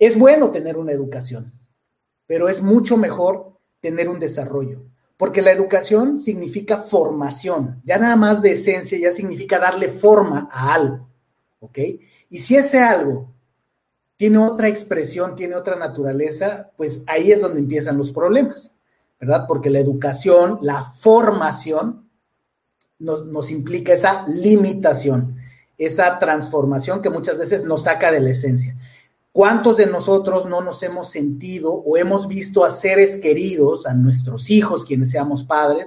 Es bueno tener una educación, pero es mucho mejor tener un desarrollo, porque la educación significa formación, ya nada más de esencia, ya significa darle forma a algo, ¿ok? Y si ese algo tiene otra expresión, tiene otra naturaleza, pues ahí es donde empiezan los problemas, ¿verdad? Porque la educación, la formación, nos, nos, implica esa limitación, esa transformación que muchas veces nos saca de la esencia. ¿Cuántos de nosotros no nos hemos sentido o hemos visto a seres queridos, a nuestros hijos, quienes seamos padres,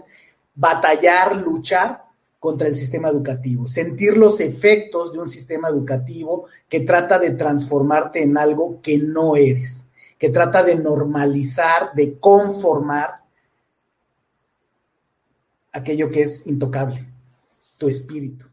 batallar, luchar contra el sistema educativo, sentir los efectos de un sistema educativo que trata de transformarte en algo que no eres, que trata de normalizar, de conformar aquello que es intocable, tu espíritu.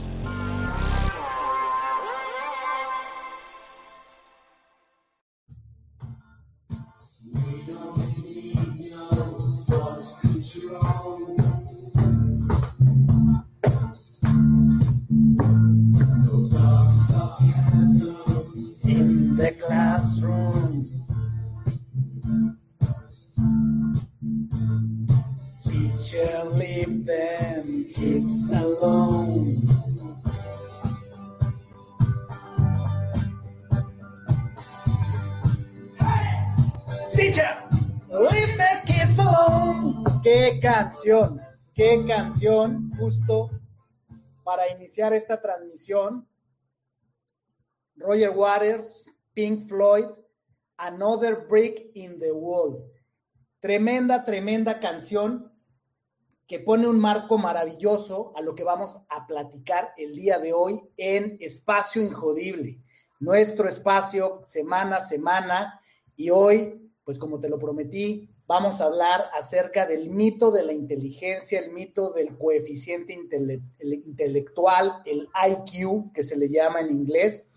Qué canción justo para iniciar esta transmisión. Roger Waters, Pink Floyd, Another Brick in the Wall. Tremenda, tremenda canción que pone un marco maravilloso a lo que vamos a platicar el día de hoy en Espacio Injodible, nuestro espacio semana a semana. Y hoy, pues como te lo prometí, vamos a hablar acerca del mito de la inteligencia, el mito del coeficiente intelectual, el IQ, que se le llama en inglés.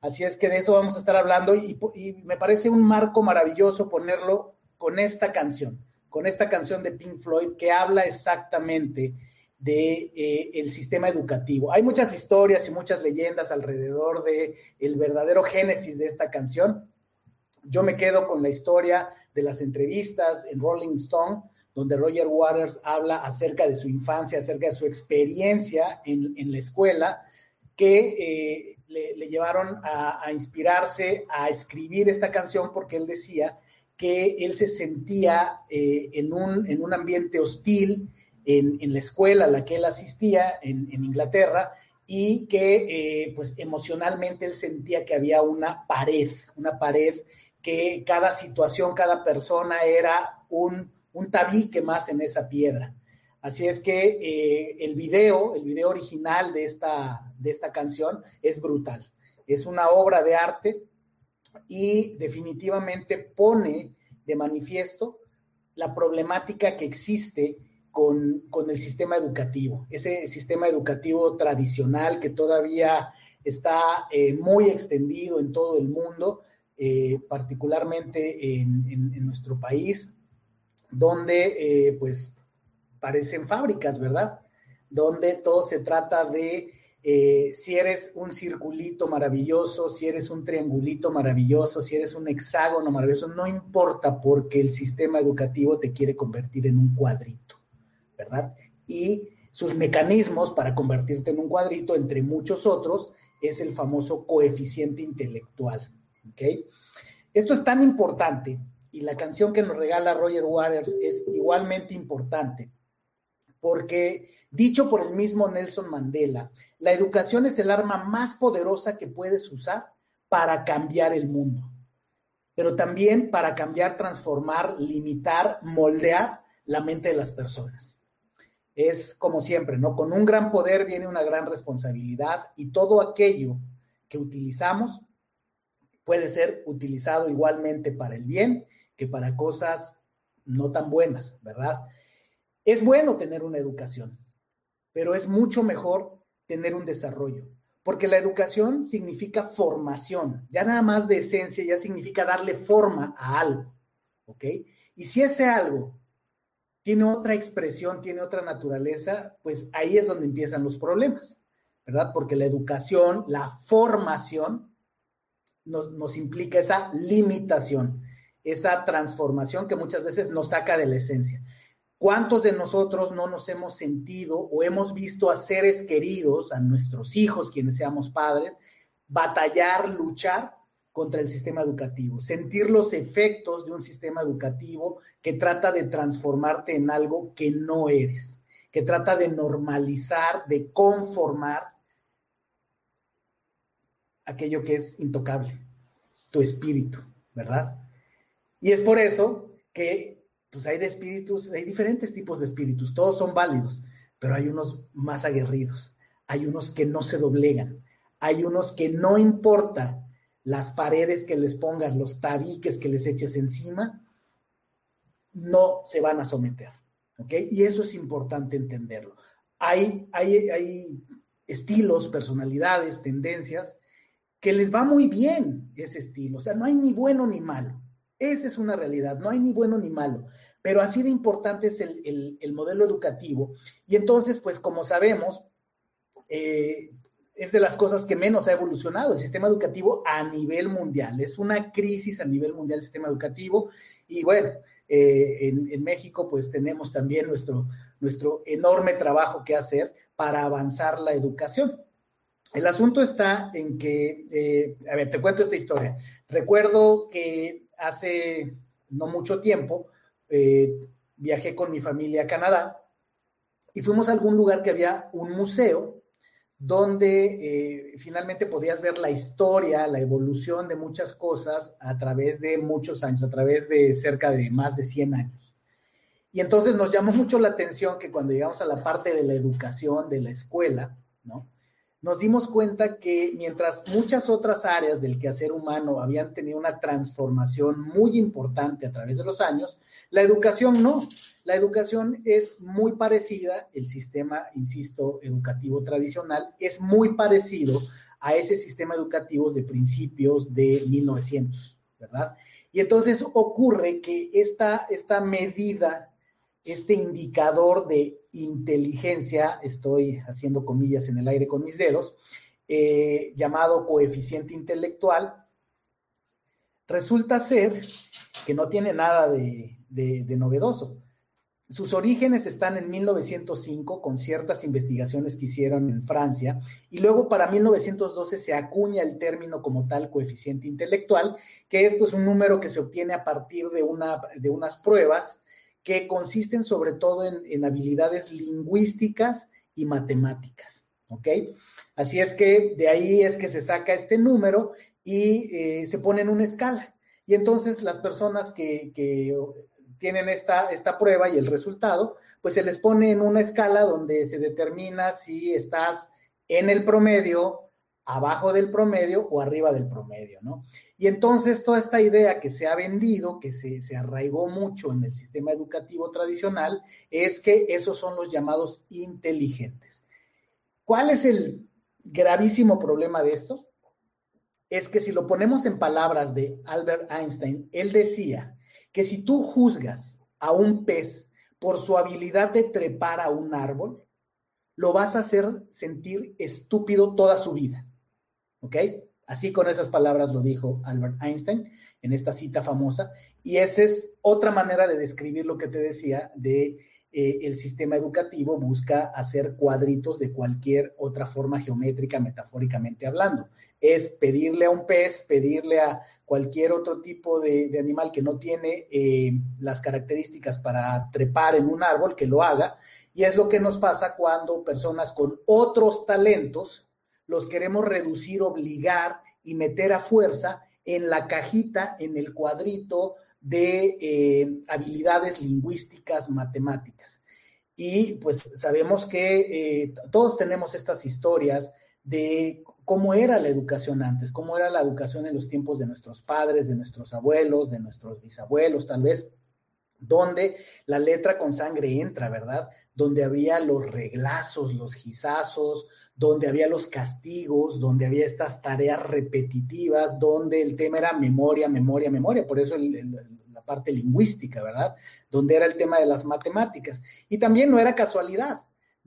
Así es que de eso vamos a estar hablando y, me parece un marco maravilloso ponerlo con esta canción, con esta canción de Pink Floyd que habla exactamente de eh, el sistema educativo. Hay muchas historias y muchas leyendas alrededor de el verdadero génesis de esta canción. Yo me quedo con la historia de las entrevistas en Rolling Stone, donde Roger Waters habla acerca de su infancia, acerca de su experiencia en, la escuela, que eh, le, llevaron a, inspirarse a escribir esta canción porque él decía que él se sentía eh, en, un, en, un, ambiente hostil en, la escuela a la que él asistía en, Inglaterra y que eh, pues emocionalmente él sentía que había una pared, una pared que cada situación, cada persona era un, tabique más en esa piedra. Así es que eh, el video, el video original de esta, de esta canción es brutal. Es una obra de arte y definitivamente pone de manifiesto la problemática que existe con, el sistema educativo, ese sistema educativo tradicional que todavía está eh, muy extendido en todo el mundo eh, particularmente en, nuestro país, donde eh, pues parecen fábricas, ¿verdad? Donde todo se trata de eh, si eres un circulito maravilloso, si eres un triangulito maravilloso, si eres un hexágono maravilloso, no importa porque el sistema educativo te quiere convertir en un cuadrito, ¿verdad? Y sus mecanismos para convertirte en un cuadrito, entre muchos otros, es el famoso coeficiente intelectual. Esto es tan importante y la canción que nos regala Roger Waters es igualmente importante porque, dicho por el mismo Nelson Mandela, la educación es el arma más poderosa que puedes usar para cambiar el mundo, pero también para cambiar, transformar, limitar, moldear la mente de las personas. Es como siempre, ¿no? Con un gran poder viene una gran responsabilidad y todo aquello que utilizamos puede ser utilizado igualmente para el bien que para cosas no tan buenas, ¿verdad? Es bueno tener una educación, pero es mucho mejor tener un desarrollo, porque la educación significa formación, ya nada más de esencia, ya significa darle forma a algo, ¿ok? Y si ese algo tiene otra expresión, tiene otra naturaleza, pues ahí es donde empiezan los problemas, ¿verdad? Porque la educación, la formación, nos, implica esa limitación, esa transformación que muchas veces nos saca de la esencia. ¿Cuántos de nosotros no nos hemos sentido o hemos visto a seres queridos, a nuestros hijos, quienes seamos padres, batallar, luchar contra el sistema educativo, sentir los efectos de un sistema educativo que trata de transformarte en algo que no eres, que trata de normalizar, de conformar aquello que es intocable, tu espíritu, ¿verdad? Y es por eso que pues hay de espíritus, hay diferentes tipos de espíritus, todos son válidos, pero hay unos más aguerridos, hay unos que no se doblegan, hay unos que no importa las paredes que les pongas, los tabiques que les eches encima, no se van a someter, ¿ok? Y eso es importante entenderlo. Hay, hay, hay estilos, personalidades, tendencias que les va muy bien ese estilo, o sea, no hay ni bueno ni malo. Esa es una realidad, no hay ni bueno ni malo, pero así de importante es el, modelo educativo. Y entonces, pues como sabemos, eh, es de las cosas que menos ha evolucionado el sistema educativo a nivel mundial. Es una crisis a nivel mundial el sistema educativo. Y bueno, eh, en, México pues tenemos también nuestro, nuestro enorme trabajo que hacer para avanzar la educación. El asunto está en que, eh, a ver, te cuento esta historia. Recuerdo que hace no mucho tiempo eh, viajé con mi familia a Canadá y fuimos a algún lugar que había un museo donde eh, finalmente podías ver la historia, la evolución de muchas cosas a través de muchos años, a través de cerca de más de 100 años. Y entonces nos llamó mucho la atención que cuando llegamos a la parte de la educación, de la escuela, ¿no? Nos dimos cuenta que mientras muchas otras áreas del quehacer humano habían tenido una transformación muy importante a través de los años, la educación no. La educación es muy parecida, el sistema, insisto, educativo tradicional es muy parecido a ese sistema educativo de principios de 1900, ¿verdad? Y entonces ocurre que esta, esta medida este indicador de inteligencia, estoy haciendo comillas en el aire con mis dedos, eh, llamado coeficiente intelectual, resulta ser que no tiene nada de, novedoso. Sus orígenes están en 1905 con ciertas investigaciones que hicieron en Francia y luego para 1912 se acuña el término como tal coeficiente intelectual, que es pues un número que se obtiene a partir de, una, de unas pruebas que consisten sobre todo en, habilidades lingüísticas y matemáticas. ¿Ok? Así es que de ahí es que se saca este número y eh, se pone en una escala. Y entonces las personas que, que tienen esta, esta prueba y el resultado, pues se les pone en una escala donde se determina si estás en el promedio, abajo del promedio o arriba del promedio, ¿no? Y entonces toda esta idea que se ha vendido, que se, se, arraigó mucho en el sistema educativo tradicional, es que esos son los llamados inteligentes. ¿Cuál es el gravísimo problema de esto? Es que si lo ponemos en palabras de Albert Einstein, él decía que si tú juzgas a un pez por su habilidad de trepar a un árbol, lo vas a hacer sentir estúpido toda su vida. ¿Ok? Así con esas palabras lo dijo Albert Einstein en esta cita famosa. Y esa es otra manera de describir lo que te decía de eh, el sistema educativo busca hacer cuadritos de cualquier otra forma geométrica, metafóricamente hablando. Es pedirle a un pez, pedirle a cualquier otro tipo de, animal que no tiene eh, las características para trepar en un árbol, que lo haga. Y es lo que nos pasa cuando personas con otros talentos, los queremos reducir, obligar y meter a fuerza en la cajita, en el cuadrito de eh, habilidades lingüísticas, matemáticas. Y pues sabemos que eh, todos tenemos estas historias de cómo era la educación antes, cómo era la educación en los tiempos de nuestros padres, de nuestros abuelos, de nuestros bisabuelos, tal vez, donde la letra con sangre entra, ¿verdad? Donde había los reglazos, los gizazos, donde había los castigos, donde había estas tareas repetitivas, donde el tema era memoria, memoria, memoria, por eso la parte lingüística, ¿verdad? Donde era el tema de las matemáticas. Y también no era casualidad,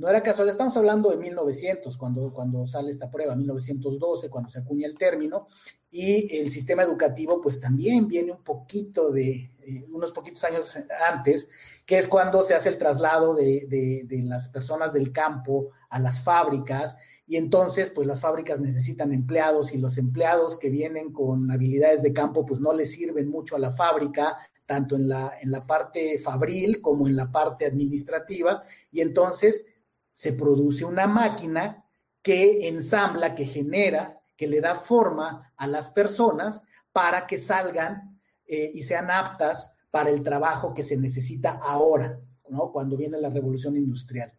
no era casual, estamos hablando de 1900, cuando, cuando sale esta prueba, 1912, cuando se acuña el término, y el sistema educativo pues también viene un poquito de, eh, unos poquitos años antes, que es cuando se hace el traslado de, de, de las personas del campo a las fábricas, y entonces pues las fábricas necesitan empleados y los empleados que vienen con habilidades de campo pues no les sirven mucho a la fábrica, tanto en la, en la parte fabril como en la parte administrativa, y entonces se produce una máquina que ensambla, que genera, que le da forma a las personas para que salgan eh, y sean aptas para el trabajo que se necesita ahora, ¿no? Cuando viene la revolución industrial.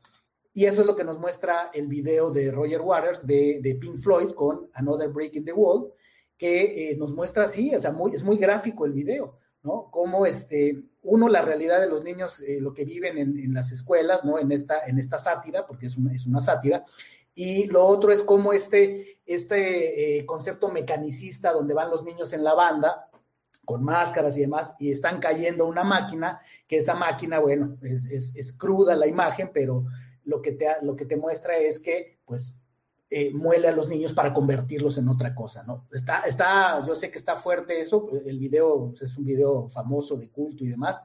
Y eso es lo que nos muestra el video de Roger Waters de, Pink Floyd con Another Break in the Wall, que eh, nos muestra así, o sea, muy, es muy gráfico el video, ¿no? Cómo este, uno, la realidad de los niños, eh, lo que viven en, las escuelas, ¿no? En esta, en esta sátira, porque es una, es una sátira. Y lo otro es cómo este, este eh, concepto mecanicista, donde van los niños en la banda, con máscaras y demás, y están cayendo una máquina, que esa máquina, bueno, es, es, cruda la imagen, pero lo que, te, lo que te muestra es que, pues, eh, muele a los niños para convertirlos en otra cosa, ¿no? Está, está, yo sé que está fuerte eso, el video pues, es un video famoso de culto y demás,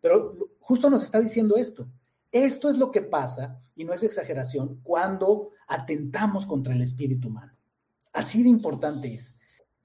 pero justo nos está diciendo esto. Esto es lo que pasa, y no es exageración, cuando atentamos contra el espíritu humano. Así de importante es.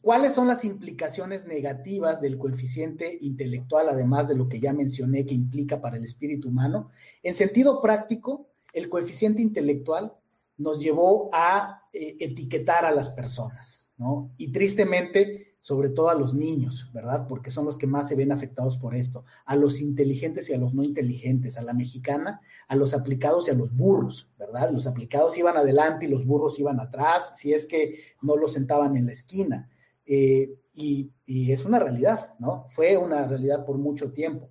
¿Cuáles son las implicaciones negativas del coeficiente intelectual, además de lo que ya mencioné que implica para el espíritu humano? En sentido práctico, el coeficiente intelectual nos llevó a eh, etiquetar a las personas, ¿no? Y tristemente, sobre todo a los niños, ¿verdad? Porque son los que más se ven afectados por esto, a los inteligentes y a los no inteligentes, a la mexicana, a los aplicados y a los burros, ¿verdad? Los aplicados iban adelante y los burros iban atrás, si es que no los sentaban en la esquina. Eh, y, y es una realidad, ¿no? Fue una realidad por mucho tiempo.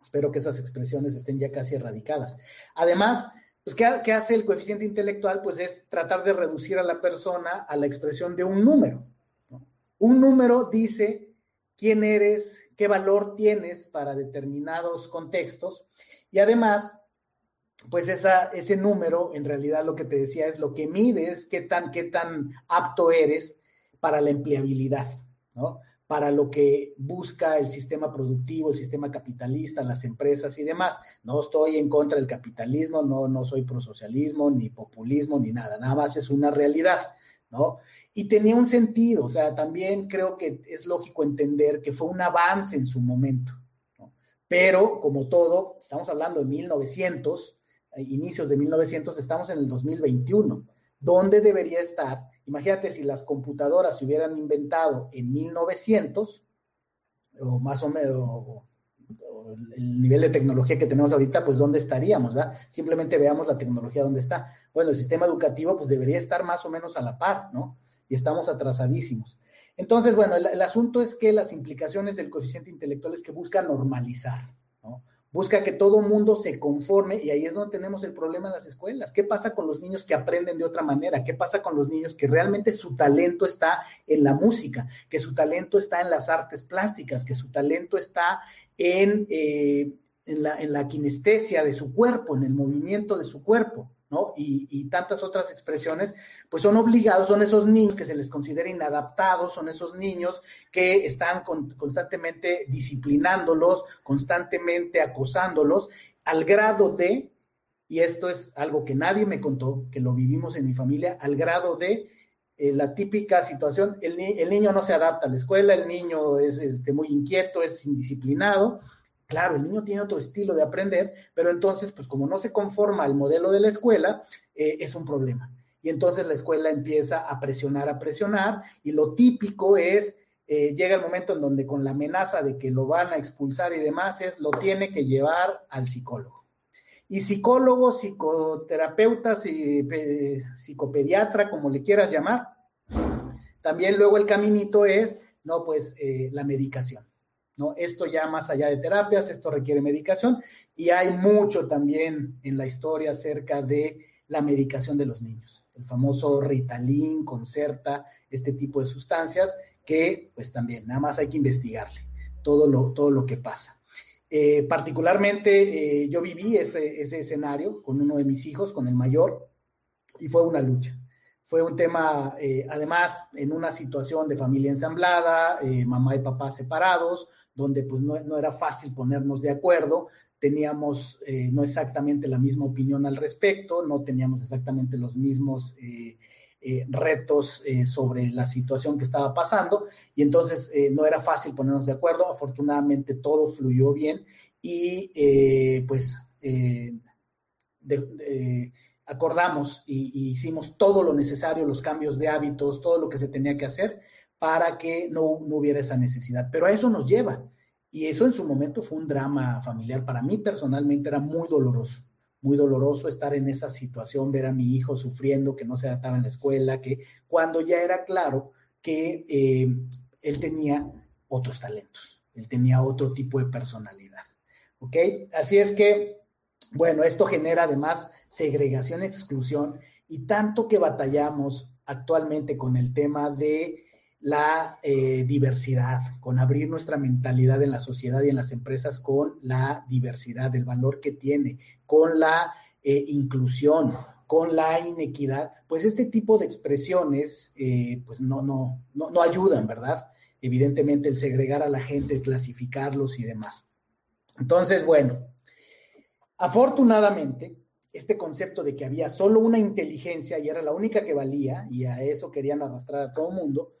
Espero que esas expresiones estén ya casi erradicadas. Además, pues, ¿qué, hace el coeficiente intelectual? Pues es tratar de reducir a la persona a la expresión de un número. Un número dice quién eres, qué valor tienes para determinados contextos y además, pues ese número en realidad lo que te decía es lo que mides, qué tan, qué tan apto eres para la empleabilidad, ¿no? Para lo que busca el sistema productivo, el sistema capitalista, las empresas y demás. No estoy en contra del capitalismo, no, no soy prosocialismo, ni populismo, ni nada, nada más es una realidad, ¿no? Y tenía un sentido, o sea, también creo que es lógico entender que fue un avance en su momento. Pero, como todo, estamos hablando de 1900, eh, inicios de 1900, estamos en el 2021. ¿Dónde debería estar Imagínate si las computadoras se hubieran inventado en 1900, o más o menos, el nivel de tecnología que tenemos ahorita, pues dónde estaríamos, ¿verdad? Simplemente veamos la tecnología dónde está. Bueno, el sistema educativo pues debería estar más o menos a la par, ¿no? Y estamos atrasadísimos. Entonces, bueno, el, asunto es que las implicaciones del coeficiente intelectual es que busca normalizar, ¿no? Busca que todo mundo se conforme y ahí es donde tenemos el problema en las escuelas. ¿Qué pasa con los niños que aprenden de otra manera? ¿Qué pasa con los niños que realmente su talento está en la música, que su talento está en las artes plásticas, que su talento está en, eh, la kinestesia de su cuerpo, en el movimiento de su cuerpo? ¿No? Y, tantas otras expresiones, pues son obligados, son esos niños que se les considera inadaptados, son esos niños que están constantemente disciplinándolos, constantemente acosándolos, al grado de, y esto es algo que nadie me contó, que lo vivimos en mi familia, al grado de eh, la típica situación, el, niño no se adapta a la escuela, el niño es este, muy inquieto, es indisciplinado, Claro, el niño tiene otro estilo de aprender, pero entonces, pues como no se conforma al modelo de la escuela, eh, es un problema. Y entonces la escuela empieza a presionar, a presionar, y lo típico es, eh, llega el momento en donde con la amenaza de que lo van a expulsar y demás, es lo tiene que llevar al psicólogo. Y psicólogo, psicoterapeuta, psicopediatra, como le quieras llamar, también luego el caminito es, no, pues eh, la medicación. ¿No? Esto ya más allá de terapias, esto requiere medicación y hay mucho también en la historia acerca de la medicación de los niños, el famoso Ritalin, Concerta, este tipo de sustancias que pues también nada más hay que investigarle todo lo, todo lo que pasa. Eh, particularmente eh, yo viví ese, ese escenario con uno de mis hijos, con el mayor, y fue una lucha. Fue un tema, eh, además, en una situación de familia ensamblada, mamá y papá separados, donde pues no, no, era fácil ponernos de acuerdo, teníamos no exactamente la misma opinión al respecto, no teníamos exactamente los mismos eh, retos eh, sobre la situación que estaba pasando y entonces eh, no era fácil ponernos de acuerdo. Afortunadamente todo fluyó bien y pues acordamos y, hicimos todo lo necesario, los cambios de hábitos, todo lo que se tenía que hacer para que no, no hubiera esa necesidad. Pero a eso nos lleva. Y eso en su momento fue un drama familiar. Para mí personalmente era muy doloroso muy doloroso estar en esa situación, ver a mi hijo sufriendo, que no se adaptaba en la escuela, que cuando ya era claro que eh, él tenía otros talentos, él tenía otro tipo de personalidad. ¿Ok? Así es que, bueno, esto genera además segregación, exclusión, y tanto que batallamos actualmente con el tema de la eh, diversidad, con abrir nuestra mentalidad en la sociedad y en las empresas con la diversidad, el valor que tiene, con la eh, inclusión, con la inequidad, pues este tipo de expresiones eh, pues no, no, no, no ayudan, ¿verdad? Evidentemente el segregar a la gente, el clasificarlos y demás. Entonces, bueno, afortunadamente, este concepto de que había solo una inteligencia y era la única que valía, y a eso querían arrastrar a todo el mundo,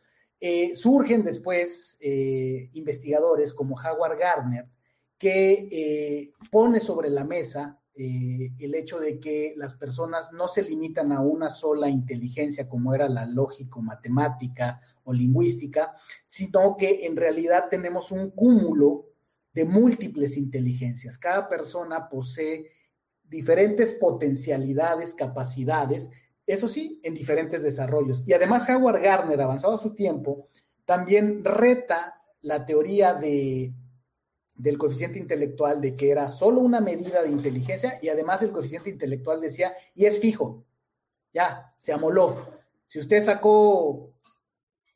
eh, surgen después eh, investigadores como Howard Gardner, que eh, pone sobre la mesa el hecho de que las personas no se limitan a una sola inteligencia como era la lógico-matemática o lingüística, sino que en realidad tenemos un cúmulo de múltiples inteligencias. Cada persona posee diferentes potencialidades, capacidades eso sí, en diferentes desarrollos. Y además Howard Gardner, avanzado a su tiempo, también reta la teoría de, del coeficiente intelectual de que era solo una medida de inteligencia y además el coeficiente intelectual decía, y es fijo, ya, se amoló. Si usted sacó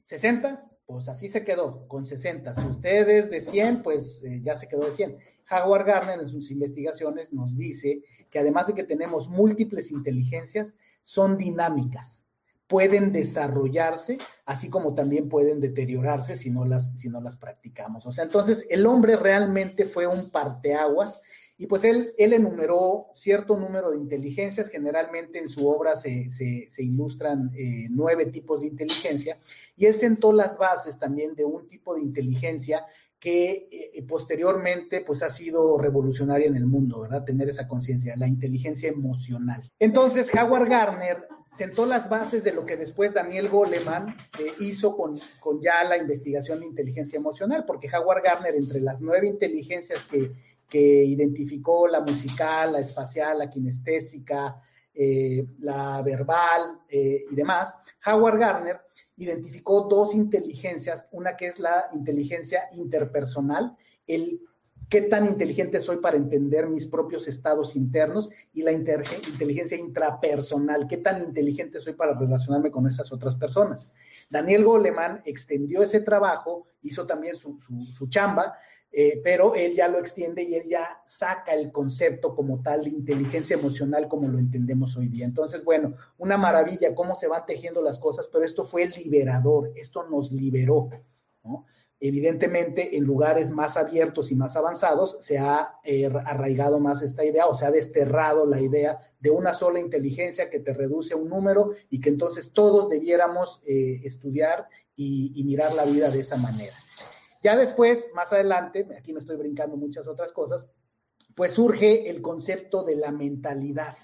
60, pues así se quedó, con 60. Si usted es de 100, pues eh, ya se quedó de 100. Howard Gardner en sus investigaciones nos dice que además de que tenemos múltiples inteligencias, son dinámicas, pueden desarrollarse, así como también pueden deteriorarse si no las, si no las practicamos. O sea, entonces el hombre realmente fue un parteaguas y pues él, enumeró cierto número de inteligencias, generalmente en su obra se, se, ilustran eh, nueve tipos de inteligencia, y él sentó las bases también de un tipo de inteligencia que eh, posteriormente pues ha sido revolucionaria en el mundo, ¿verdad? Tener esa conciencia, la inteligencia emocional. Entonces, Howard Gardner sentó las bases de lo que después Daniel Goleman eh, hizo con, con, ya la investigación de inteligencia emocional, porque Howard Gardner, entre las nueve inteligencias que, que identificó, la musical, la espacial, la kinestésica, eh, la verbal y demás, Howard Gardner identificó dos inteligencias, una que es la inteligencia interpersonal, el qué tan inteligente soy para entender mis propios estados internos y la inteligencia intrapersonal, qué tan inteligente soy para relacionarme con esas otras personas. Daniel Goleman extendió ese trabajo, hizo también su, su chamba eh, pero él ya lo extiende y él ya saca el concepto como tal de inteligencia emocional como lo entendemos hoy día. Entonces, bueno, una maravilla cómo se van tejiendo las cosas, pero esto fue liberador, esto nos liberó. Evidentemente, en lugares más abiertos y más avanzados se ha eh, arraigado más esta idea o se ha desterrado la idea de una sola inteligencia que te reduce a un número y que entonces todos debiéramos eh, estudiar y mirar la vida de esa manera. Ya después, más adelante, aquí me estoy brincando muchas otras cosas, pues surge el concepto de la mentalidad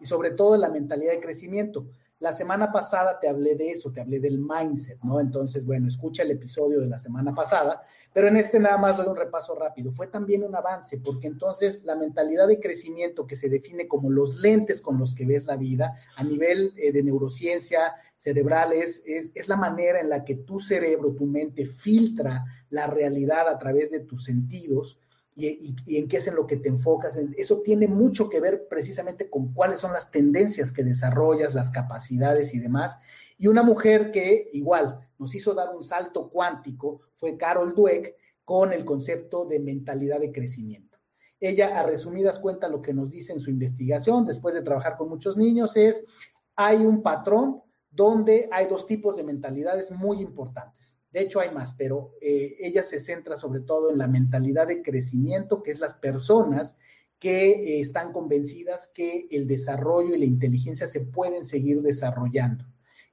y sobre todo la mentalidad de crecimiento. La semana pasada te hablé de eso, te hablé del mindset, ¿no? Entonces, bueno, escucha el episodio de la semana pasada, pero en este nada más doy un repaso rápido. Fue también un avance, porque entonces la mentalidad de crecimiento que se define como los lentes con los que ves la vida a nivel eh, de neurociencia cerebral es, es la manera en la que tu cerebro, tu mente filtra la realidad a través de tus sentidos y, en qué es en lo que te enfocas. Eso tiene mucho que ver precisamente con cuáles son las tendencias que desarrollas, las capacidades y demás. Y una mujer que igual nos hizo dar un salto cuántico fue Carol Dweck con el concepto de mentalidad de crecimiento. Ella, a resumidas cuentas, lo que nos dice en su investigación, después de trabajar con muchos niños, es hay un patrón donde hay dos tipos de mentalidades muy importantes. De hecho, hay más, pero eh, ella se centra sobre todo en la mentalidad de crecimiento, que es las personas que eh, están convencidas que el desarrollo y la inteligencia se pueden seguir desarrollando,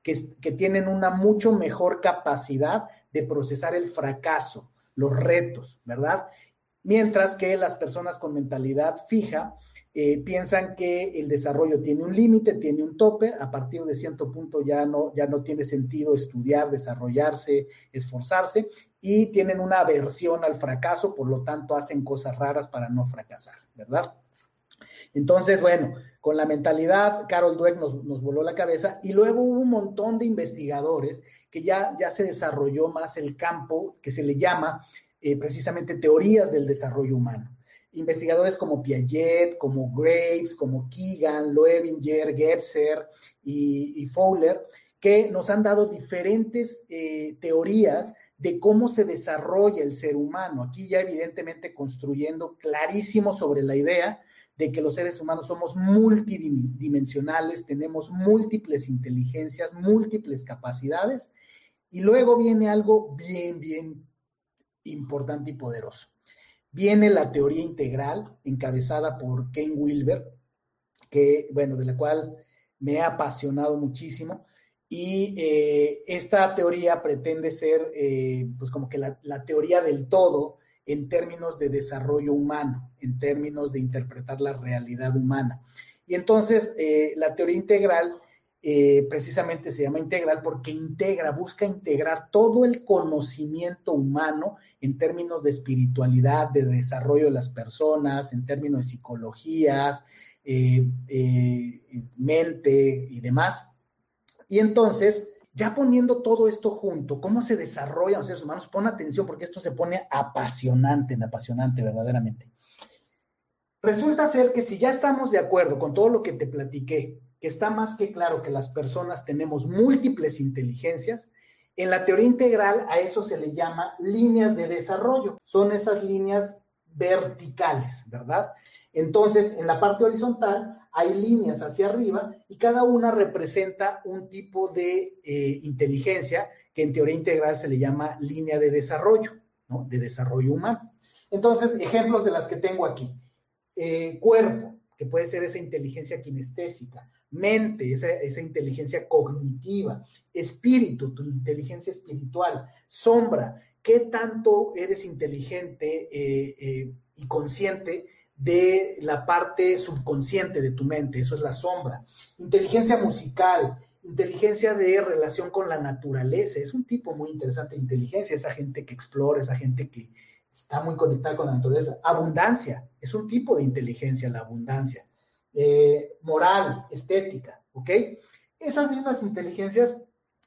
que, que tienen una mucho mejor capacidad de procesar el fracaso, los retos, ¿verdad? Mientras que las personas con mentalidad fija eh, piensan que el desarrollo tiene un límite, tiene un tope, a partir de cierto punto ya no, ya no tiene sentido estudiar, desarrollarse, esforzarse y tienen una aversión al fracaso, por lo tanto hacen cosas raras para no fracasar, ¿verdad? Entonces, bueno, con la mentalidad, Carol Dweck nos, nos, voló la cabeza y luego hubo un montón de investigadores que ya, ya se desarrolló más el campo que se le llama eh, precisamente teorías del desarrollo humano investigadores como Piaget, como Graves, como Keegan, Loevinger, Gebser y, Fowler, que nos han dado diferentes eh, teorías de cómo se desarrolla el ser humano. Aquí ya evidentemente construyendo clarísimo sobre la idea de que los seres humanos somos multidimensionales, tenemos múltiples inteligencias, múltiples capacidades. Y luego viene algo bien, bien importante y poderoso. Viene la teoría integral, encabezada por Ken Wilber, que, bueno, de la cual me ha apasionado muchísimo. Y eh, esta teoría pretende ser, eh, pues como que la, teoría del todo en términos de desarrollo humano, en términos de interpretar la realidad humana. Y entonces, eh, la teoría integral eh, precisamente se llama integral porque integra, busca integrar todo el conocimiento humano en términos de espiritualidad, de desarrollo de las personas, en términos de psicologías, eh, eh, mente y demás. Y entonces, ya poniendo todo esto junto, cómo se desarrollan los seres humanos, pon atención porque esto se pone apasionante, apasionante verdaderamente. Resulta ser que si ya estamos de acuerdo con todo lo que te platiqué, que está más que claro que las personas tenemos múltiples inteligencias. En la teoría integral a eso se le llama líneas de desarrollo. Son esas líneas verticales, ¿verdad? Entonces, en la parte horizontal hay líneas hacia arriba y cada una representa un tipo de eh, inteligencia que en teoría integral se le llama línea de desarrollo, ¿no? De desarrollo humano. Entonces, ejemplos de las que tengo aquí. Eh, cuerpo, que puede ser esa inteligencia kinestésica mente, esa, inteligencia cognitiva, espíritu, tu inteligencia espiritual, sombra, qué tanto eres inteligente eh, eh, y consciente de la parte subconsciente de tu mente, eso es la sombra. Inteligencia musical, inteligencia de relación con la naturaleza, es un tipo muy interesante de inteligencia, esa gente que explora, esa gente que está muy conectada con la naturaleza. Abundancia, es un tipo de inteligencia, la abundancia. Eh, moral, estética, ¿ok? Esas mismas inteligencias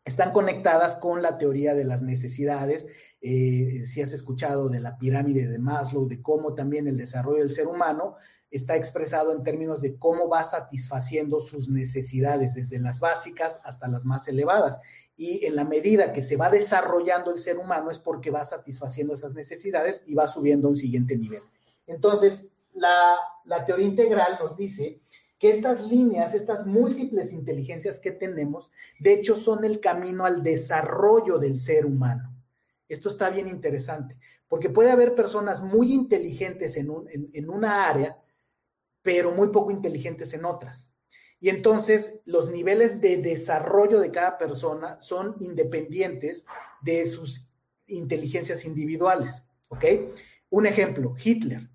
están conectadas con la teoría de las necesidades. Eh, si has escuchado de la pirámide de Maslow, de cómo también el desarrollo del ser humano está expresado en términos de cómo va satisfaciendo sus necesidades, desde las básicas hasta las más elevadas. Y en la medida que se va desarrollando el ser humano es porque va satisfaciendo esas necesidades y va subiendo a un siguiente nivel. Entonces, la, teoría integral nos dice que estas líneas, estas múltiples inteligencias que tenemos, de hecho son el camino al desarrollo del ser humano. Esto está bien interesante, porque puede haber personas muy inteligentes en, en, una área, pero muy poco inteligentes en otras. Y entonces los niveles de desarrollo de cada persona son independientes de sus inteligencias individuales. ¿Ok? Un ejemplo, Hitler.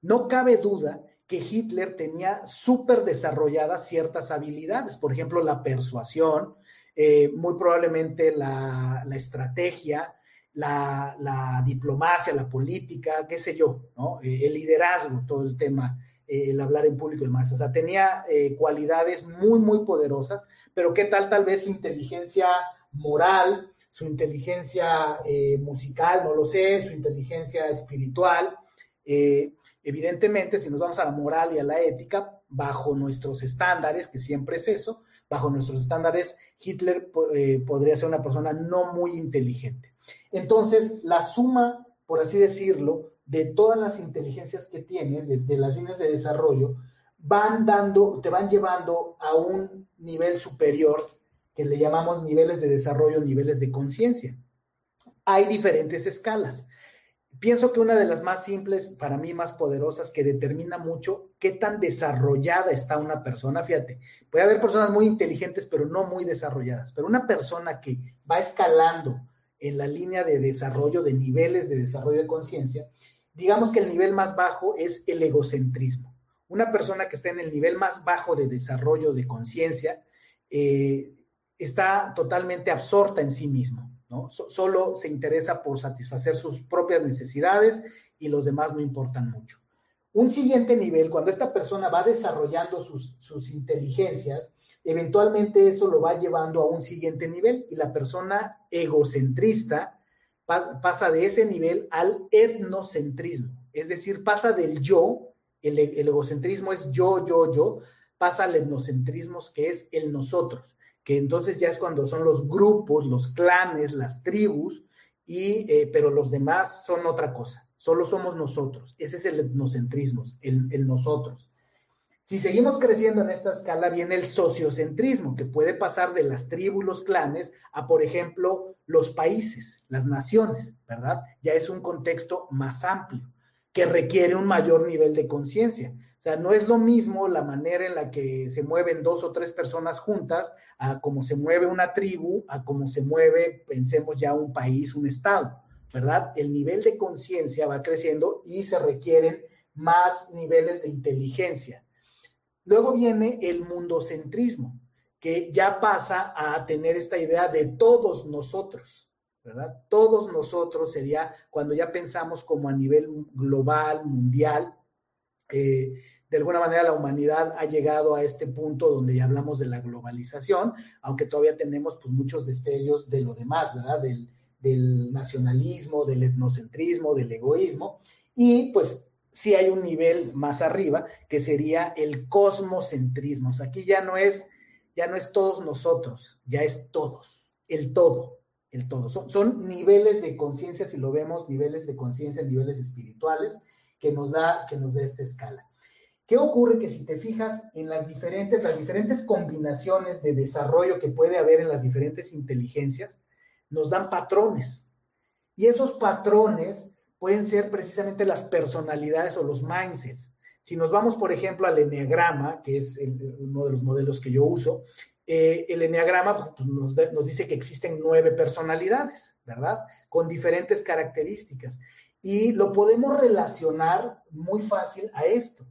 No cabe duda que Hitler tenía súper desarrolladas ciertas habilidades, por ejemplo, la persuasión, eh, muy probablemente la, estrategia, la, diplomacia, la política, qué sé yo, ¿no? Eh, el liderazgo, todo el tema, el hablar en público y demás. O sea, tenía cualidades muy, muy poderosas, pero qué tal tal vez su inteligencia moral, su inteligencia musical, no lo sé, su inteligencia espiritual. Evidentemente, si nos vamos a la moral y a la ética, bajo nuestros estándares, que siempre es eso, bajo nuestros estándares, Hitler eh, podría ser una persona no muy inteligente. Entonces, la suma, por así decirlo, de todas las inteligencias que tienes, de, las líneas de desarrollo, van dando, te van llevando a un nivel superior que le llamamos niveles de desarrollo, niveles de conciencia. Hay diferentes escalas pienso que una de las más simples, para mí más poderosas, que determina mucho qué tan desarrollada está una persona, fíjate, puede haber personas muy inteligentes, pero no muy desarrolladas, pero una persona que va escalando en la línea de desarrollo, de niveles de desarrollo de conciencia, digamos que el nivel más bajo es el egocentrismo. Una persona que está en el nivel más bajo de desarrollo de conciencia eh, está totalmente absorta en sí mismo solo se interesa por satisfacer sus propias necesidades y los demás no importan mucho. Un siguiente nivel, cuando esta persona va desarrollando sus, sus inteligencias, eventualmente eso lo va llevando a un siguiente nivel y la persona egocentrista pasa de ese nivel al etnocentrismo, es decir, pasa del yo, el, egocentrismo es yo, yo, yo, pasa al etnocentrismo que es el nosotros que entonces ya es cuando son los grupos, los clanes, las tribus, y, eh, pero los demás son otra cosa, solo somos nosotros. Ese es el etnocentrismo, el nosotros. Si seguimos creciendo en esta escala, viene el sociocentrismo, que puede pasar de las tribus, los clanes, a, por ejemplo, los países, las naciones, ¿verdad? Ya es un contexto más amplio, que requiere un mayor nivel de conciencia. O sea, no es lo mismo la manera en la que se mueven dos o tres personas juntas a cómo se mueve una tribu, a cómo se mueve, pensemos ya, un país, un estado, ¿verdad? El nivel de conciencia va creciendo y se requieren más niveles de inteligencia. Luego viene el mundocentrismo, que ya pasa a tener esta idea de todos nosotros, ¿verdad? Todos nosotros sería cuando ya pensamos como a nivel global, mundial, eh, de alguna manera la humanidad ha llegado a este punto donde ya hablamos de la globalización, aunque todavía tenemos pues, muchos destellos de lo demás, ¿verdad? Del, nacionalismo, del etnocentrismo, del egoísmo, y pues sí hay un nivel más arriba que sería el cosmocentrismo. aquí ya no es, ya no es todos nosotros, ya es todos, el todo, el todo. Son, son niveles de conciencia, si lo vemos, niveles de conciencia, niveles espirituales, que nos da, que nos da esta escala. ¿Qué ocurre? Que si te fijas en las diferentes, las diferentes combinaciones de desarrollo que puede haber en las diferentes inteligencias, nos dan patrones. Y esos patrones pueden ser precisamente las personalidades o los mindsets. Si nos vamos, por ejemplo, al enneagrama, que es uno de los modelos que yo uso, eh, el enneagrama pues, nos, nos dice que existen nueve personalidades, ¿verdad? Con diferentes características. Y lo podemos relacionar muy fácil a esto.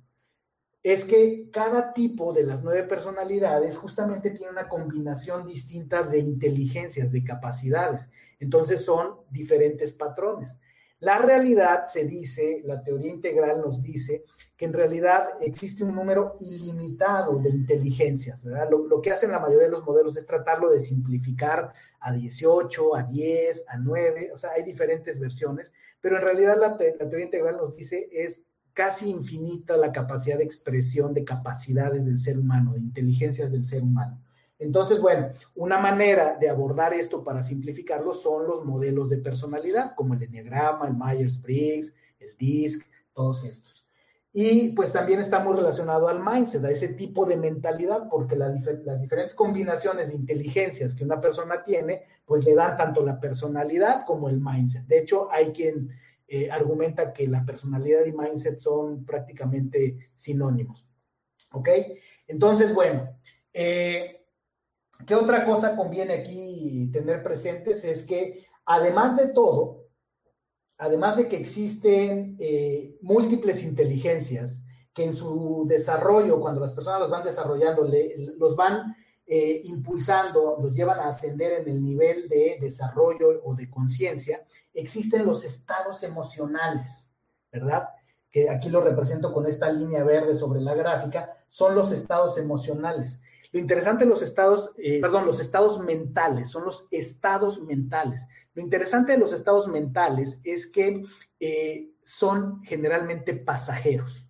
Es que cada tipo de las nueve personalidades justamente tiene una combinación distinta de inteligencias, de capacidades. Entonces son diferentes patrones. La realidad se dice, la teoría integral nos dice que en realidad existe un número ilimitado de inteligencias, ¿verdad? Lo, que hacen la mayoría de los modelos es tratarlo de simplificar a 18, a 10, a 9, o sea, hay diferentes versiones, pero en realidad la, teoría integral nos dice es casi infinita la capacidad de expresión de capacidades del ser humano, de inteligencias del ser humano. Entonces, bueno, una manera de abordar esto para simplificarlo son los modelos de personalidad, como el Enneagrama, el Myers-Briggs, el DISC, todos estos. Y pues también está muy relacionado al mindset, a ese tipo de mentalidad, porque las diferentes combinaciones de inteligencias que una persona tiene, pues le dan tanto la personalidad como el mindset. De hecho, hay quien eh, argumenta que la personalidad y mindset son prácticamente sinónimos. ¿Ok? Entonces, bueno, eh, ¿qué otra cosa conviene aquí tener presentes? Es que además de todo, además de que existen eh, múltiples inteligencias que en su desarrollo, cuando las personas los van desarrollando, los van eh, impulsando, los llevan a ascender en el nivel de desarrollo o de conciencia, existen los estados emocionales, ¿verdad? Que aquí lo represento con esta línea verde sobre la gráfica, son los estados emocionales. Lo interesante de los estados, eh, perdón, los estados mentales, son los estados mentales. Lo interesante de los estados mentales es que eh, son generalmente pasajeros.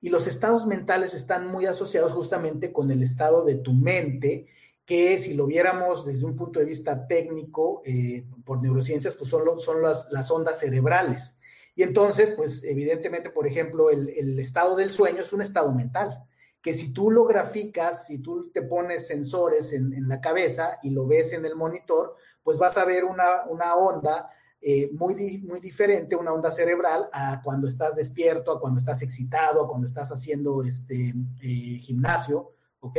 Y los estados mentales están muy asociados justamente con el estado de tu mente, que si lo viéramos desde un punto de vista técnico, eh, por neurociencias, pues son, son las, las, ondas cerebrales. Y entonces, pues evidentemente, por ejemplo, el, el, estado del sueño es un estado mental, que si tú lo graficas, si tú te pones sensores en, la cabeza y lo ves en el monitor, pues vas a ver una, una onda eh, muy, muy diferente, una onda cerebral, a cuando estás despierto, a cuando estás excitado, a cuando estás haciendo este eh, gimnasio, ¿ok?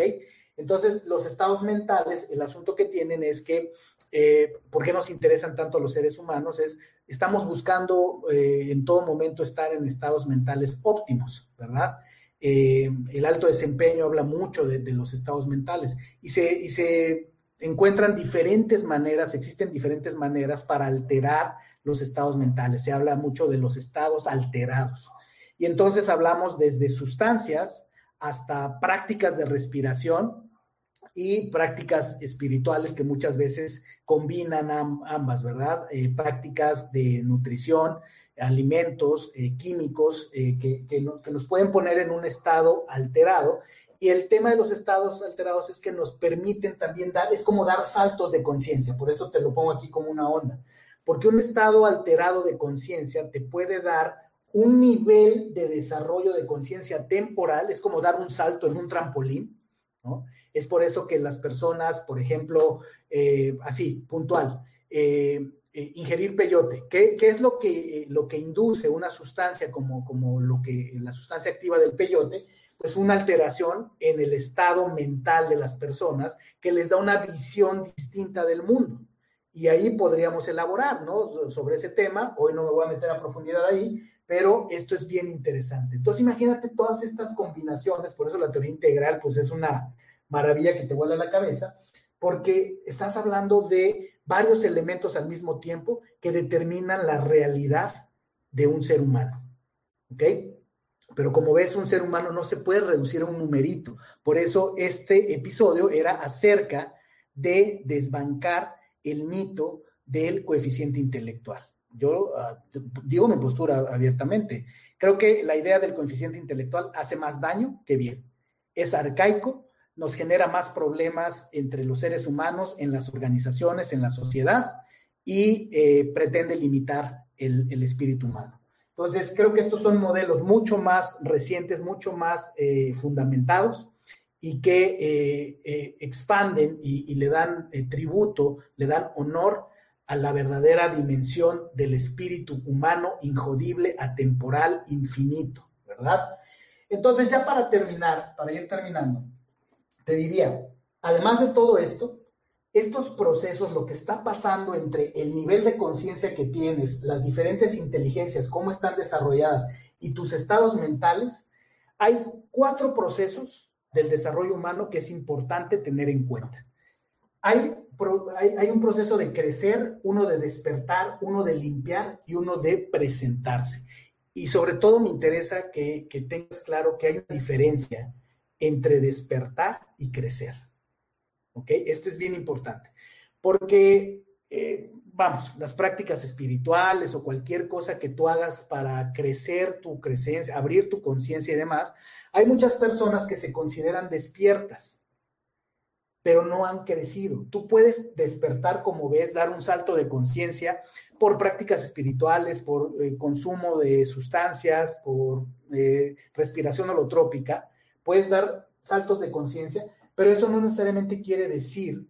Entonces, los estados mentales, el asunto que tienen es que, eh, ¿por qué nos interesan tanto los seres humanos? Es, estamos buscando en todo momento estar en estados mentales óptimos, ¿verdad? El alto desempeño habla mucho de, de los estados mentales y se, y se encuentran diferentes maneras, existen diferentes maneras para alterar los estados mentales. Se habla mucho de los estados alterados. Y entonces hablamos desde sustancias hasta prácticas de respiración y prácticas espirituales que muchas veces combinan ambas, ¿verdad? Eh, prácticas de nutrición, alimentos, eh, químicos eh, que, que nos pueden poner en un estado alterado. Y el tema de los estados alterados es que nos permiten también dar, es como dar saltos de conciencia, por eso te lo pongo aquí como una onda, porque un estado alterado de conciencia te puede dar un nivel de desarrollo de conciencia temporal, es como dar un salto en un trampolín, ¿no? Es por eso que las personas, por ejemplo, eh, así, puntual, eh, eh, ingerir peyote, ¿qué, ¿qué, es lo que, lo que induce una sustancia como, como lo que, la sustancia activa del peyote? pues una alteración en el estado mental de las personas que les da una visión distinta del mundo. Y ahí podríamos elaborar, ¿no? Sobre ese tema. Hoy no me voy a meter a profundidad ahí, pero esto es bien interesante. Entonces, imagínate todas estas combinaciones, por eso la teoría integral, pues es una maravilla que te vuela la cabeza, porque estás hablando de varios elementos al mismo tiempo que determinan la realidad de un ser humano. ¿Ok? Pero como ves, un ser humano no se puede reducir a un numerito. Por eso este episodio era acerca de desbancar el mito del coeficiente intelectual. Yo ah, digo mi postura abiertamente. Creo que la idea del coeficiente intelectual hace más daño que bien. Es arcaico, nos genera más problemas entre los seres humanos, en las organizaciones, en la sociedad y eh, pretende limitar el espíritu humano. Entonces, creo que estos son modelos mucho más recientes, mucho más eh, fundamentados y que eh, expanden y, le dan tributo, le dan honor a la verdadera dimensión del espíritu humano, injodible, atemporal, infinito, ¿verdad? Entonces, ya para terminar, para ir terminando, te diría, además de todo esto, estos procesos, lo que está pasando entre el nivel de conciencia que tienes, las diferentes inteligencias, cómo están desarrolladas y tus estados mentales, hay cuatro procesos del desarrollo humano que es importante tener en cuenta. Hay, un proceso de crecer, uno de despertar, uno de limpiar y uno de presentarse. Y sobre todo me interesa que, que tengas claro que hay una diferencia entre despertar y crecer. ¿Ok? Esto es bien importante. Porque, eh, vamos, las prácticas espirituales o cualquier cosa que tú hagas para crecer tu creencia, abrir tu conciencia y demás, hay muchas personas que se consideran despiertas, pero no han crecido. Tú puedes despertar, como ves, dar un salto de conciencia por prácticas espirituales, por eh, consumo de sustancias, por eh, respiración holotrópica. Puedes dar saltos de conciencia, pero eso no necesariamente quiere decir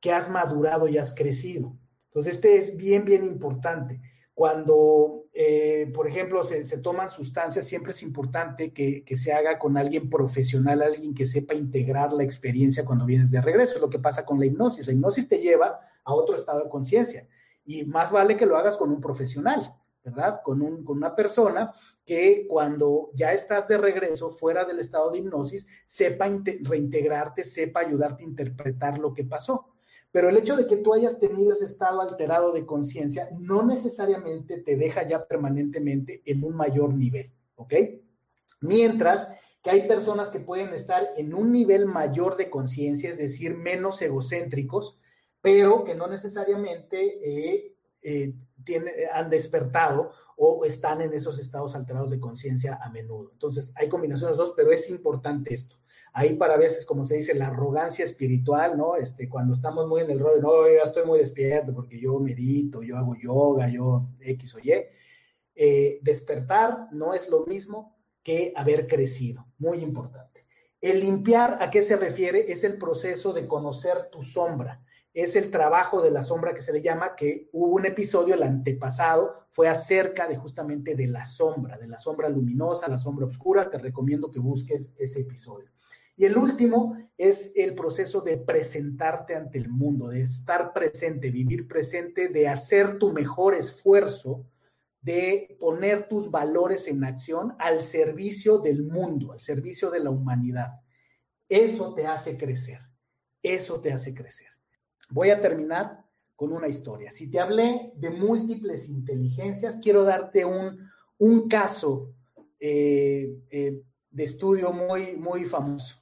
que has madurado y has crecido. Entonces, este es bien, bien importante. Cuando, eh, por ejemplo, se, toman sustancias, siempre es importante que, se haga con alguien profesional, alguien que sepa integrar la experiencia cuando vienes de regreso. Es lo que pasa con la hipnosis. La hipnosis te lleva a otro estado de conciencia y más vale que lo hagas con un profesional, ¿verdad? Con, un, con una persona que cuando ya estás de regreso fuera del estado de hipnosis, sepa reintegrarte, sepa ayudarte a interpretar lo que pasó. Pero el hecho de que tú hayas tenido ese estado alterado de conciencia no necesariamente te deja ya permanentemente en un mayor nivel, ¿ok? Mientras que hay personas que pueden estar en un nivel mayor de conciencia, es decir, menos egocéntricos, pero que no necesariamente eh, eh, han despertado o están en esos estados alterados de conciencia a menudo. Entonces, hay combinaciones de dos, pero es importante esto. Ahí para veces, como se dice, la arrogancia espiritual, ¿no? Este, cuando estamos muy en el rollo, no, ya estoy muy despierto porque yo medito, yo hago yoga, yo X o Y. Eh, despertar no es lo mismo que haber crecido. Muy importante. El limpiar, ¿a qué se refiere? Es el proceso de conocer tu sombra es el trabajo de la sombra que se le llama, que hubo un episodio, el antepasado, fue acerca de justamente de la sombra, de la sombra luminosa, la sombra oscura, te recomiendo que busques ese episodio. Y el último es el proceso de presentarte ante el mundo, de estar presente, vivir presente, de hacer tu mejor esfuerzo, de poner tus valores en acción al servicio del mundo, al servicio de la humanidad. Eso te hace crecer, eso te hace crecer. Voy a terminar con una historia. Si te hablé de múltiples inteligencias, quiero darte un, un caso eh, eh, de estudio muy, muy famoso.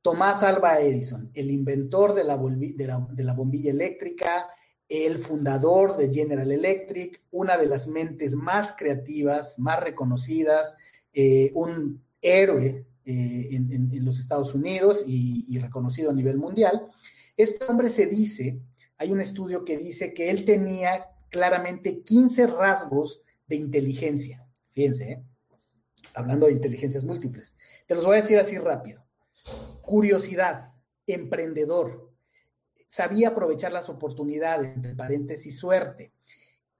Tomás Alba Edison, el inventor de la, bombilla eléctrica, el fundador de General Electric, una de las mentes más creativas, más reconocidas, eh, un héroe en, los Estados Unidos y reconocido a nivel mundial. Este hombre se dice, hay un estudio que dice que él tenía claramente 15 rasgos de inteligencia. Fíjense, ¿eh? hablando de inteligencias múltiples. Te los voy a decir así rápido. Curiosidad, emprendedor, sabía aprovechar las oportunidades, entre paréntesis, suerte,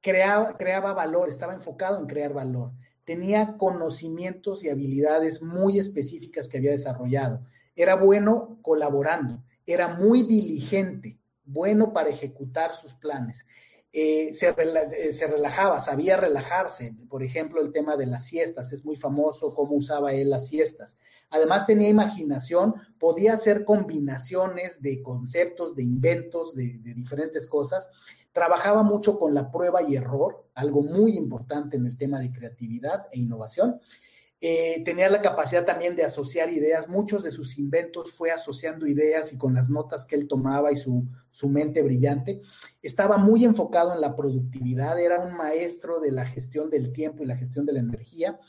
creaba, creaba valor, estaba enfocado en crear valor, tenía conocimientos y habilidades muy específicas que había desarrollado, era bueno colaborando, era muy diligente, bueno para ejecutar sus planes. Eh, eh, se, relajaba, sabía relajarse. Por ejemplo, el tema de las siestas, es muy famoso cómo usaba él las siestas. Además tenía imaginación, podía hacer combinaciones de conceptos, de inventos, de diferentes cosas. Trabajaba mucho con la prueba y error, algo muy importante en el tema de creatividad e innovación. Eh, tenía la capacidad también de asociar ideas. Muchos de sus inventos fue asociando ideas y con las notas que él tomaba y su, mente brillante. Estaba muy enfocado en la productividad, era un maestro de la gestión del tiempo y la gestión de la energía.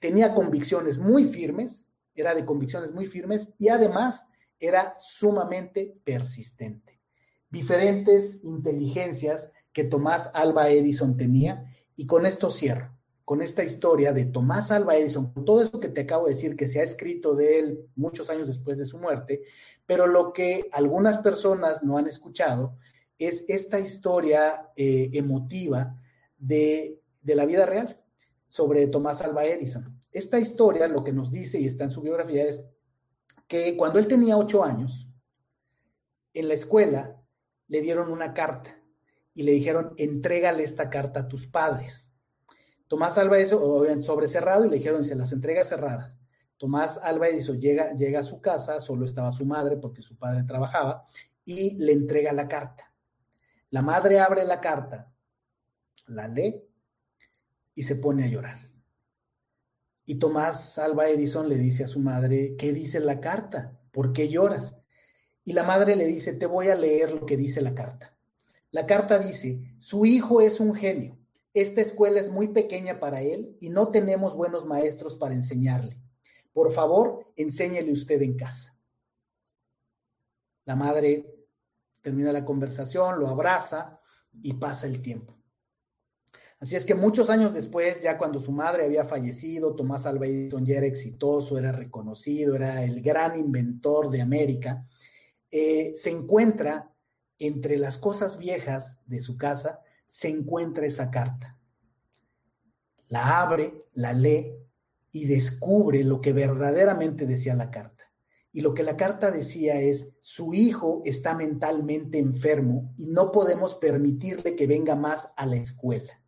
Tenía convicciones muy firmes, era de convicciones muy firmes y además era sumamente persistente. Diferentes inteligencias que Tomás Alba Edison tenía y con esto cierro con esta historia de Tomás Alba Edison, con todo esto que te acabo de decir, que se ha escrito de él muchos años después de su muerte, pero lo que algunas personas no han escuchado es esta historia eh, emotiva de, de la vida real sobre Tomás Alba Edison. Esta historia lo que nos dice y está en su biografía es que cuando él tenía ocho años, en la escuela le dieron una carta y le dijeron, entrégale esta carta a tus padres. Tomás Alba Edison, sobre cerrado, y le dijeron, se las entrega cerradas. Tomás Alba Edison llega, llega a su casa, solo estaba su madre porque su padre trabajaba, y le entrega la carta. La madre abre la carta, la lee y se pone a llorar. Y Tomás Alba Edison le dice a su madre, ¿qué dice la carta? ¿Por qué lloras? Y la madre le dice, te voy a leer lo que dice la carta. La carta dice, su hijo es un genio esta escuela es muy pequeña para él y no tenemos buenos maestros para enseñarle. Por favor, enséñele usted en casa. La madre termina la conversación, lo abraza y pasa el tiempo. Así es que muchos años después, ya cuando su madre había fallecido, Tomás Alva Edison ya era exitoso, era reconocido, era el gran inventor de América, eh, se encuentra entre las cosas viejas de su casa se encuentra esa carta. La abre, la lee y descubre lo que verdaderamente decía la carta. Y lo que la carta decía es, su hijo está mentalmente enfermo y no podemos permitirle que venga más a la escuela.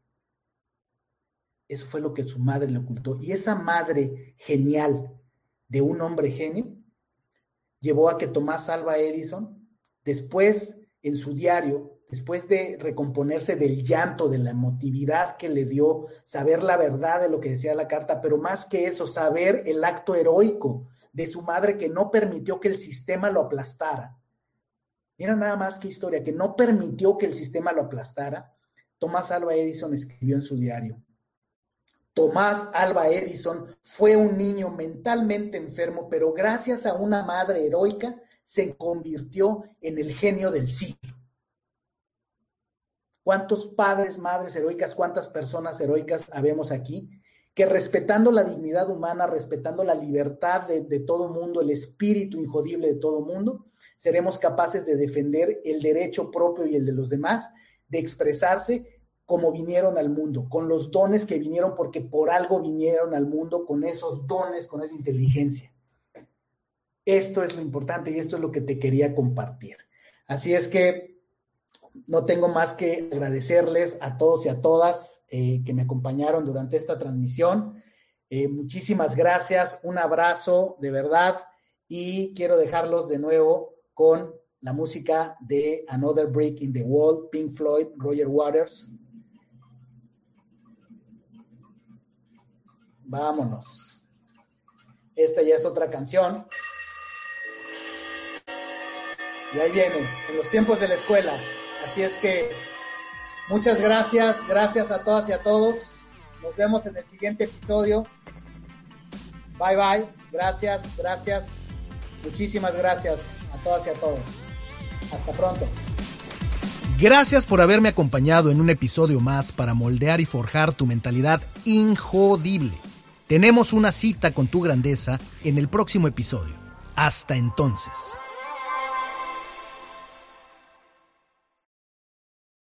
Eso fue lo que su madre le ocultó. Y esa madre genial de un hombre genio llevó a que Tomás Alba Edison, después en su diario, después de recomponerse del llanto, de la emotividad que le dio, saber la verdad de lo que decía la carta, pero más que eso, saber el acto heroico de su madre que no permitió que el sistema lo aplastara. Mira nada más que historia, que no permitió que el sistema lo aplastara. Tomás Alba Edison escribió en su diario, Tomás Alba Edison fue un niño mentalmente enfermo, pero gracias a una madre heroica se convirtió en el genio del siglo. ¿Cuántos padres, madres heroicas, cuántas personas heroicas habemos aquí? Que respetando la dignidad humana, respetando la libertad de, de todo mundo, el espíritu injodible de todo mundo, seremos capaces de defender el derecho propio y el de los demás, de expresarse como vinieron al mundo, con los dones que vinieron porque por algo vinieron al mundo, con esos dones, con esa inteligencia. Esto es lo importante y esto es lo que te quería compartir. Así es que no tengo más que agradecerles a todos y a todas eh, que me acompañaron durante esta transmisión. Eh, muchísimas gracias, un abrazo de verdad y quiero dejarlos de nuevo con la música de Another Break in the Wall, Pink Floyd, Roger Waters. Vámonos. Esta ya es otra canción. Y ahí viene, en los tiempos de la escuela. Así es que muchas gracias, gracias a todas y a todos. Nos vemos en el siguiente episodio. Bye bye, gracias, gracias, muchísimas gracias a todas y a todos. Hasta pronto. Gracias por haberme acompañado en un episodio más para moldear y forjar tu mentalidad injodible. Tenemos una cita con tu grandeza en el próximo episodio. Hasta entonces.